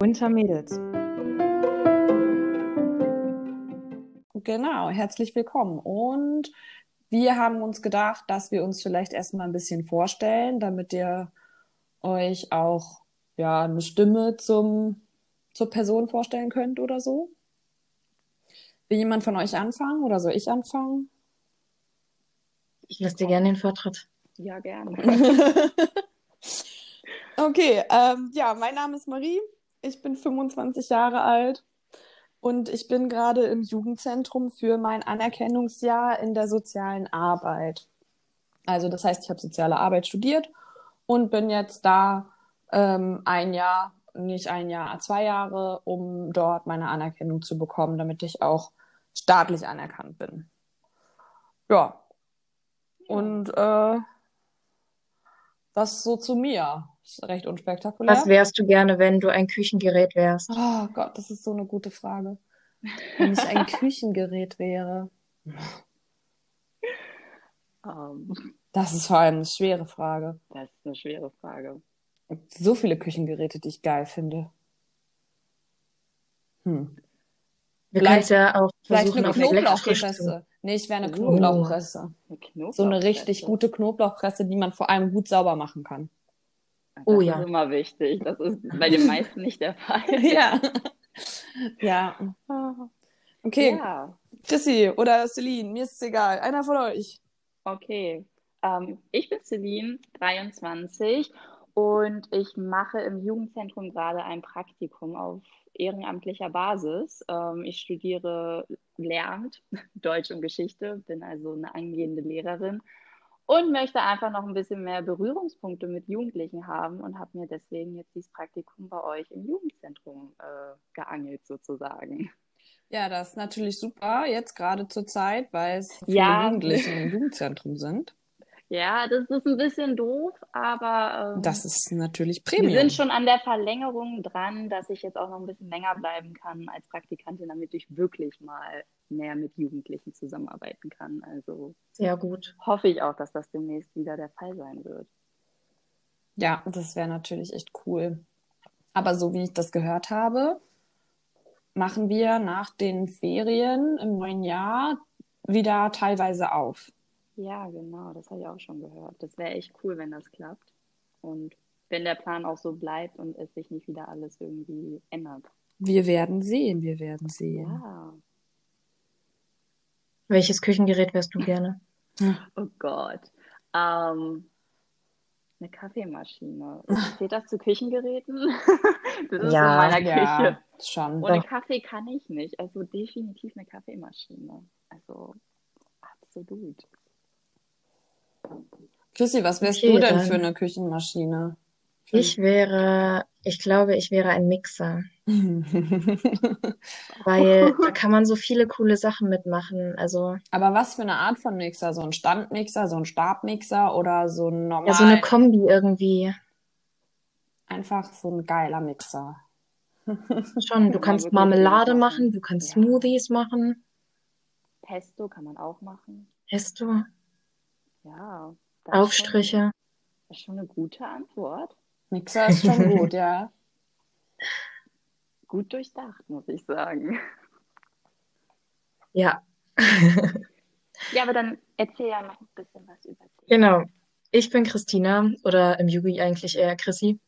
Winter Mädels. Genau, herzlich willkommen. Und wir haben uns gedacht, dass wir uns vielleicht erstmal ein bisschen vorstellen, damit ihr euch auch ja, eine Stimme zum, zur Person vorstellen könnt oder so. Will jemand von euch anfangen oder soll ich anfangen? Ich lasse dir gerne den Vortritt. Ja, gerne. okay, ähm, ja, mein Name ist Marie. Ich bin 25 Jahre alt und ich bin gerade im Jugendzentrum für mein Anerkennungsjahr in der sozialen Arbeit. Also das heißt, ich habe soziale Arbeit studiert und bin jetzt da ähm, ein Jahr, nicht ein Jahr, zwei Jahre, um dort meine Anerkennung zu bekommen, damit ich auch staatlich anerkannt bin. Ja. Und äh, das so zu mir. Ist recht unspektakulär. Was wärst du gerne, wenn du ein Küchengerät wärst? Oh Gott, das ist so eine gute Frage. Wenn ich ein Küchengerät wäre. Ähm, Das ist vor allem eine schwere Frage. das ist eine schwere Frage. Es gibt So viele Küchengeräte, die ich geil finde. Hm. Wir Vielleicht- ja auch Vielleicht versuchen, eine. Knoblauchpresse. Nee, ich wäre eine Oh. Knoblauchpresse. Eine So eine Knoblauchpresse. richtig gute Knoblauchpresse, die man vor allem gut sauber machen kann. Das Oh ist ja. immer wichtig. Das ist bei den meisten nicht der Fall. Ja. ja. Okay, Ja, Chrissy oder Celine, mir ist es egal. Einer von euch. okay. Ähm, ich bin Celine, 23 und ich mache im Jugendzentrum gerade ein Praktikum auf ehrenamtlicher Basis. Ähm, ich studiere Lehramt, Deutsch und Geschichte, bin also eine angehende Lehrerin und möchte einfach noch ein bisschen mehr Berührungspunkte mit Jugendlichen haben und habe mir deswegen jetzt dieses Praktikum bei euch im Jugendzentrum äh, geangelt sozusagen. Ja, das ist natürlich super, jetzt gerade zur Zeit, weil es viele Ja. Jugendliche im Jugendzentrum sind. Ja, das ist ein bisschen doof, aber ähm, Das ist natürlich wir Premium. sind schon an der Verlängerung dran, dass ich jetzt auch noch ein bisschen länger bleiben kann als Praktikantin, damit ich wirklich mal mehr mit Jugendlichen zusammenarbeiten kann. Also Sehr gut. hoffe ich auch, dass das demnächst wieder der Fall sein wird. Ja, das wäre natürlich echt cool. Aber so wie ich das gehört habe, machen wir nach den Ferien im neuen Jahr wieder teilweise auf. Ja, genau, das habe ich auch schon gehört. Das wäre echt cool, wenn das klappt. Und wenn der Plan auch so bleibt und es sich nicht wieder alles irgendwie ändert. Wir werden sehen, wir werden sehen. Ja. Welches Küchengerät wärst du gerne? Oh Gott. Ähm, eine Kaffeemaschine. Zählt das zu Küchengeräten? Das ist Ja, in meiner Ja, Küche. schon. Ohne Doch. Kaffee kann ich nicht. Also definitiv eine Kaffeemaschine. Also absolut. Chrissy, was wärst Okay, du denn dann- für eine Küchenmaschine? Für- Ich wäre, ich glaube, ich wäre ein Mixer, weil da kann man so viele coole Sachen mitmachen. Also Aber was für eine Art von Mixer? So ein Standmixer, so ein Stabmixer oder so ein normal, ja, so eine Kombi irgendwie. einfach so ein geiler Mixer? Schon, du kannst Marmelade machen, du kannst Ja. Smoothies machen. Pesto kann man auch machen. Du Ja. das ist schon- Aufstriche? Das ist schon eine gute Antwort. Mixer ist schon gut, ja. Gut durchdacht, muss ich sagen. Ja, Ja, aber dann erzähl ja noch ein bisschen was über dich. genau. Ich bin Christina oder im Yugi eigentlich eher Chrissy.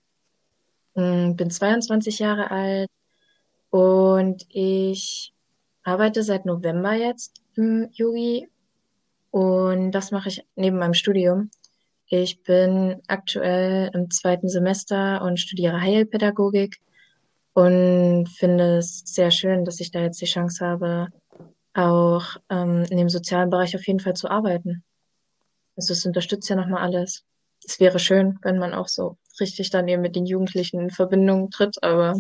Mm, Bin 22 Jahre alt und ich arbeite seit November jetzt im Yugi und das mache ich neben meinem Studium. Ich bin aktuell im zweiten Semester und studiere Heilpädagogik und finde es sehr schön, dass ich da jetzt die Chance habe, auch ähm, in dem sozialen Bereich auf jeden Fall zu arbeiten. Also es unterstützt ja nochmal alles. Es wäre schön, wenn man auch so richtig dann eben mit den Jugendlichen in Verbindung tritt, aber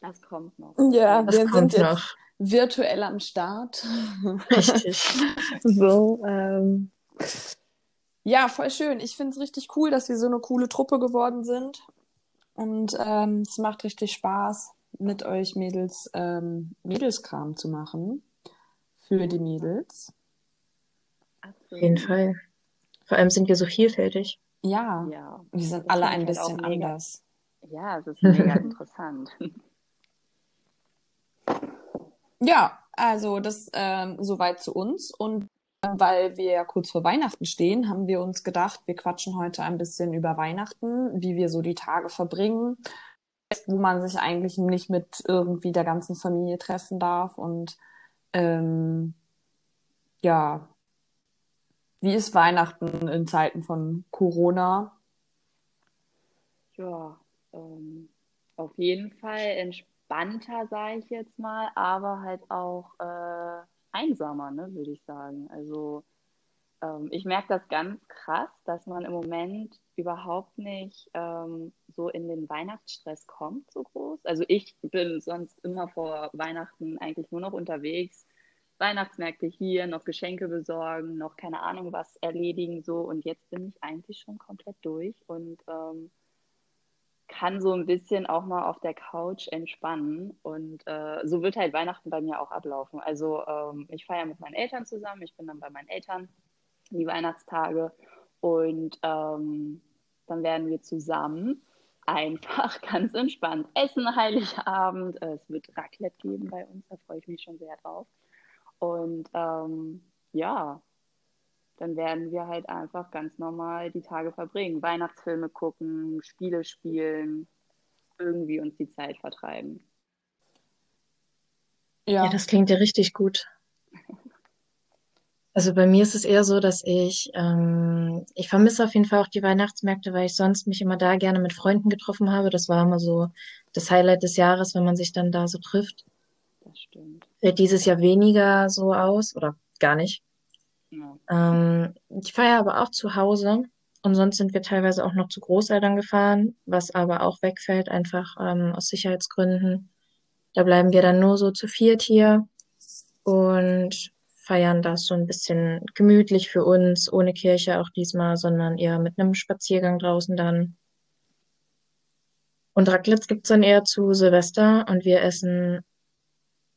Das kommt noch. Ja, das wir kommt sind jetzt noch. Virtuell am Start. Richtig. So, ähm. Ja, voll schön. Ich finde es richtig cool, dass wir so eine coole Truppe geworden sind. Und ähm, es macht richtig Spaß, mit euch Mädels ähm, Mädelskram zu machen. Für die Mädels. Auf jeden Fall. Vor allem sind wir so vielfältig. Ja, Ja, wir sind das alle ein halt bisschen mega, anders. ja, es ist mega interessant. Ja, also das ähm, soweit zu uns. Und äh, weil wir ja kurz vor Weihnachten stehen, haben wir uns gedacht, wir quatschen heute ein bisschen über Weihnachten, wie wir so die Tage verbringen, wo man sich eigentlich nicht mit irgendwie der ganzen Familie treffen darf. Und ähm, ja, wie ist Weihnachten in Zeiten von Corona? Ja, ähm, auf jeden Fall entspannter, sage ich jetzt mal, aber halt auch äh, einsamer, ne, würde ich sagen. Also ähm, ich merke das ganz krass, dass man im Moment überhaupt nicht ähm, so in den Weihnachtsstress kommt, so groß. Also ich bin sonst immer vor Weihnachten eigentlich nur noch unterwegs. Weihnachtsmärkte hier, noch Geschenke besorgen, noch keine Ahnung was erledigen, so. Und jetzt bin ich eigentlich schon komplett durch und ähm, kann so ein bisschen auch mal auf der Couch entspannen. Und äh, so wird halt Weihnachten bei mir auch ablaufen. Also ähm, ich feiere mit meinen Eltern zusammen. Ich bin dann bei meinen Eltern die Weihnachtstage. Und ähm, dann werden wir zusammen einfach ganz entspannt essen, Heiligabend. Äh, Es wird Raclette geben bei uns, da freue ich mich schon sehr drauf. Und ähm, ja, dann werden wir halt einfach ganz normal die Tage verbringen. Weihnachtsfilme gucken, Spiele spielen, irgendwie uns die Zeit vertreiben. Ja, Ja, das klingt ja richtig gut. Also bei mir ist es eher so, dass ich, ähm, ich vermisse auf jeden Fall auch die Weihnachtsmärkte, weil ich sonst mich immer da gerne mit Freunden getroffen habe. Das war immer so das Highlight des Jahres, wenn man sich dann da so trifft. Das stimmt. Fällt dieses Jahr weniger so aus oder gar nicht. Ähm, ich feiere aber auch zu Hause und sonst sind wir teilweise auch noch zu Großeltern gefahren, was aber auch wegfällt, einfach ähm, aus Sicherheitsgründen. Da bleiben wir dann nur so zu viert hier und feiern das so ein bisschen gemütlich für uns, ohne Kirche auch diesmal, sondern eher mit einem Spaziergang draußen dann. Und Raclette gibt's dann eher zu Silvester und wir essen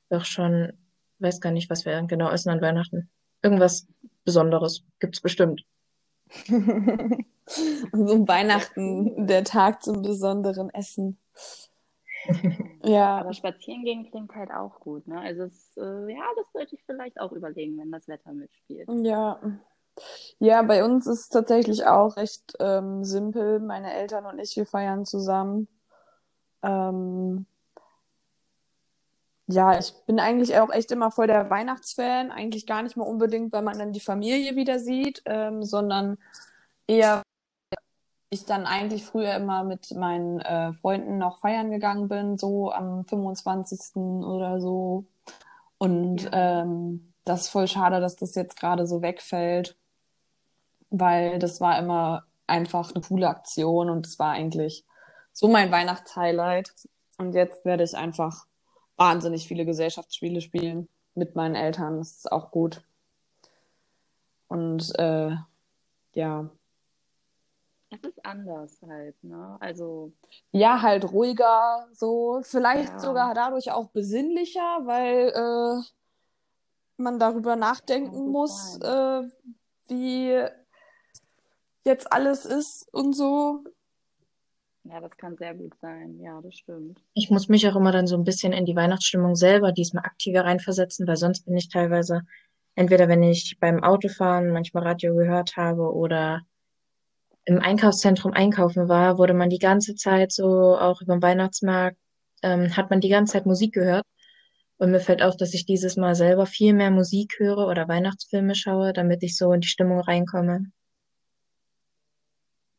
doch schon, weiß gar nicht, was wir genau essen an Weihnachten. Irgendwas Besonderes gibt's bestimmt. so Weihnachten, der Tag zum besonderen Essen. Aber Ja, spazieren gehen klingt halt auch gut, ne? Also es, äh, ja, das sollte ich vielleicht auch überlegen, wenn das Wetter mitspielt. ja. Ja, bei uns ist es tatsächlich auch recht ähm, simpel. Meine Eltern und ich, wir feiern zusammen. Ähm, ja, ich bin eigentlich auch echt immer voll der Weihnachtsfan. Eigentlich gar nicht mal unbedingt, weil man dann die Familie wieder sieht, ähm, sondern eher, ich dann eigentlich früher immer mit meinen äh, Freunden noch feiern gegangen bin, so am 25. oder so. Und Ja. ähm, das ist voll schade, dass das jetzt gerade so wegfällt, weil das war immer einfach eine coole Aktion und es war eigentlich so mein Weihnachtshighlight. Und jetzt werde ich einfach wahnsinnig viele Gesellschaftsspiele spielen mit meinen Eltern. Das ist auch gut. Und äh, ja, Es ist anders halt, ne? Also, ja, halt ruhiger, so vielleicht ja, sogar dadurch auch besinnlicher, weil äh, man darüber nachdenken muss, äh, wie jetzt alles ist und so. Ja, das kann sehr gut sein. Ja, das stimmt. Ich muss mich auch immer dann so ein bisschen in die Weihnachtsstimmung selber diesmal aktiver reinversetzen, weil sonst bin ich teilweise, entweder wenn ich beim Autofahren manchmal Radio gehört habe oder im Einkaufszentrum einkaufen war, wurde man die ganze Zeit so, auch über den Weihnachtsmarkt, ähm, hat man die ganze Zeit Musik gehört. Und mir fällt auf, dass ich dieses Mal selber viel mehr Musik höre oder Weihnachtsfilme schaue, damit ich so in die Stimmung reinkomme.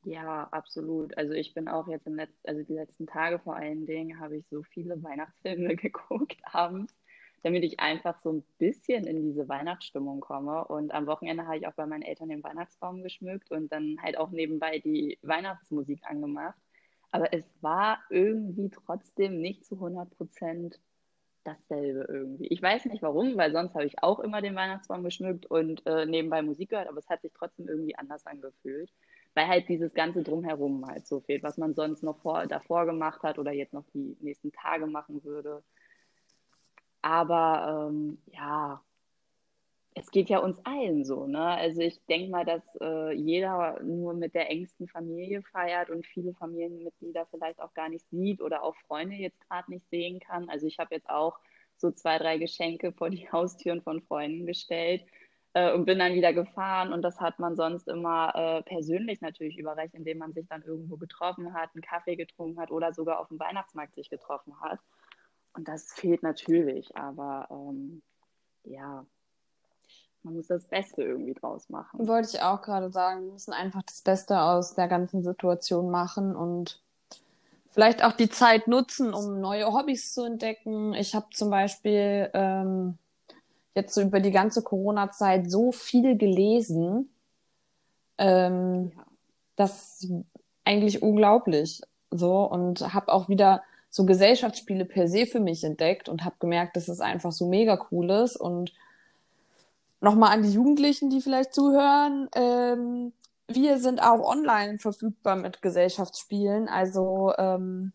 Ja, absolut. Also ich bin auch jetzt im Letz also die letzten Tage vor allen Dingen habe ich so viele Weihnachtsfilme geguckt abends, damit ich einfach so ein bisschen in diese Weihnachtsstimmung komme. Und am Wochenende habe ich auch bei meinen Eltern den Weihnachtsbaum geschmückt und dann halt auch nebenbei die Weihnachtsmusik angemacht. Aber es war irgendwie trotzdem nicht zu 100 Prozent dasselbe irgendwie. Ich weiß nicht warum, weil sonst habe ich auch immer den Weihnachtsbaum geschmückt und äh, nebenbei Musik gehört, aber es hat sich trotzdem irgendwie anders angefühlt, weil halt dieses ganze Drumherum halt so fehlt, was man sonst noch vor, davor gemacht hat oder jetzt noch die nächsten Tage machen würde. Aber ähm, ja, es geht ja uns allen so, ne? Also ich denke mal, dass äh, jeder nur mit der engsten Familie feiert und viele Familienmitglieder vielleicht auch gar nicht sieht oder auch Freunde jetzt gerade nicht sehen kann. Also ich habe jetzt auch so zwei, drei Geschenke vor die Haustüren von Freunden gestellt äh, und bin dann wieder gefahren. Und das hat man sonst immer äh, persönlich natürlich überreicht, indem man sich dann irgendwo getroffen hat, einen Kaffee getrunken hat oder sogar auf dem Weihnachtsmarkt sich getroffen hat. Und das fehlt natürlich, aber ähm, ja, man muss das Beste irgendwie draus machen. Wollte ich auch gerade sagen, wir müssen einfach das Beste aus der ganzen Situation machen und vielleicht auch die Zeit nutzen, um neue Hobbys zu entdecken. Ich habe zum Beispiel ähm, jetzt so über die ganze Corona-Zeit so viel gelesen. Ähm, ja. Das ist eigentlich unglaublich. So und habe auch wieder so Gesellschaftsspiele per se für mich entdeckt und habe gemerkt, dass es einfach so mega cool ist und nochmal an die Jugendlichen, die vielleicht zuhören. Ähm, wir sind auch online verfügbar mit Gesellschaftsspielen. Also ähm,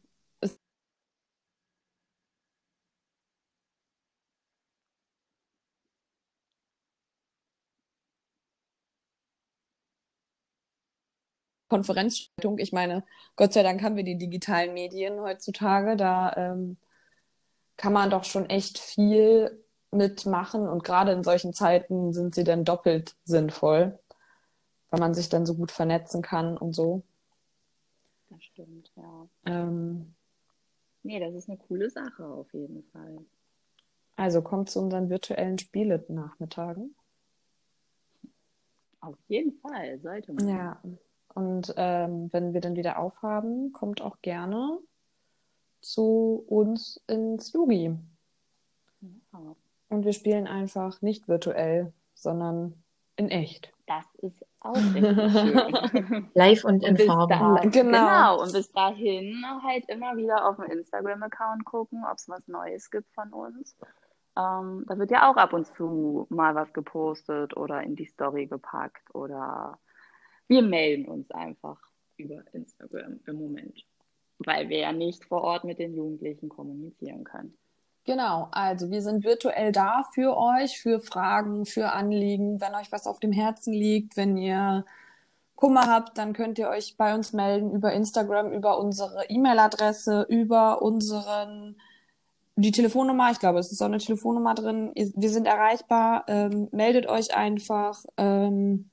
Konferenzschaltung. Ich meine, Gott sei Dank haben wir die digitalen Medien heutzutage. Da ähm, kann man doch schon echt viel mitmachen und gerade in solchen Zeiten sind sie dann doppelt sinnvoll, weil man sich dann so gut vernetzen kann und so. Das stimmt, ja. Ähm, nee, das ist eine coole Sache auf jeden Fall. Also kommt zu unseren virtuellen Spiele-Nachmittagen. Auf jeden Fall, sollte man. Ja. Und ähm, wenn wir dann wieder aufhaben, kommt auch gerne zu uns ins Yugi. Ja. Und wir spielen einfach nicht virtuell, sondern in echt. Das ist auch richtig schön. Live und in Farbe. Da, genau. genau. Und bis dahin halt immer wieder auf dem Instagram-Account gucken, ob es was Neues gibt von uns. Ähm, da wird ja auch ab und zu mal was gepostet oder in die Story gepackt oder wir melden uns einfach über Instagram im Moment, weil wir ja nicht vor Ort mit den Jugendlichen kommunizieren können. Genau, also wir sind virtuell da für euch, für Fragen, für Anliegen. Wenn euch was auf dem Herzen liegt, wenn ihr Kummer habt, dann könnt ihr euch bei uns melden über Instagram, über unsere E-Mail-Adresse, über unseren die Telefonnummer. Ich glaube, es ist auch eine Telefonnummer drin. Wir sind erreichbar. Ähm, meldet euch einfach. Ähm,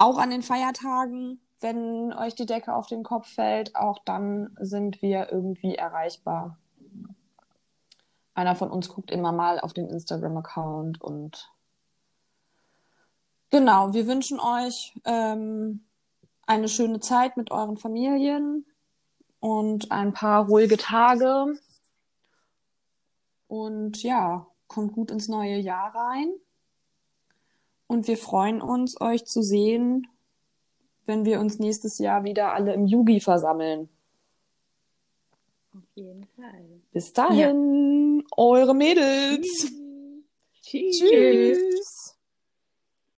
auch an den Feiertagen, wenn euch die Decke auf den Kopf fällt, auch dann sind wir irgendwie erreichbar. Einer von uns guckt immer mal auf den Instagram-Account und genau, wir wünschen euch ähm, eine schöne Zeit mit euren Familien und ein paar ruhige Tage. Und ja, kommt gut ins neue Jahr rein. Und wir freuen uns, euch zu sehen, wenn wir uns nächstes Jahr wieder alle im Yugi versammeln. Auf jeden Fall. Bis dahin, ja. eure Mädels. Tschüss. Tschüss. Tschüss.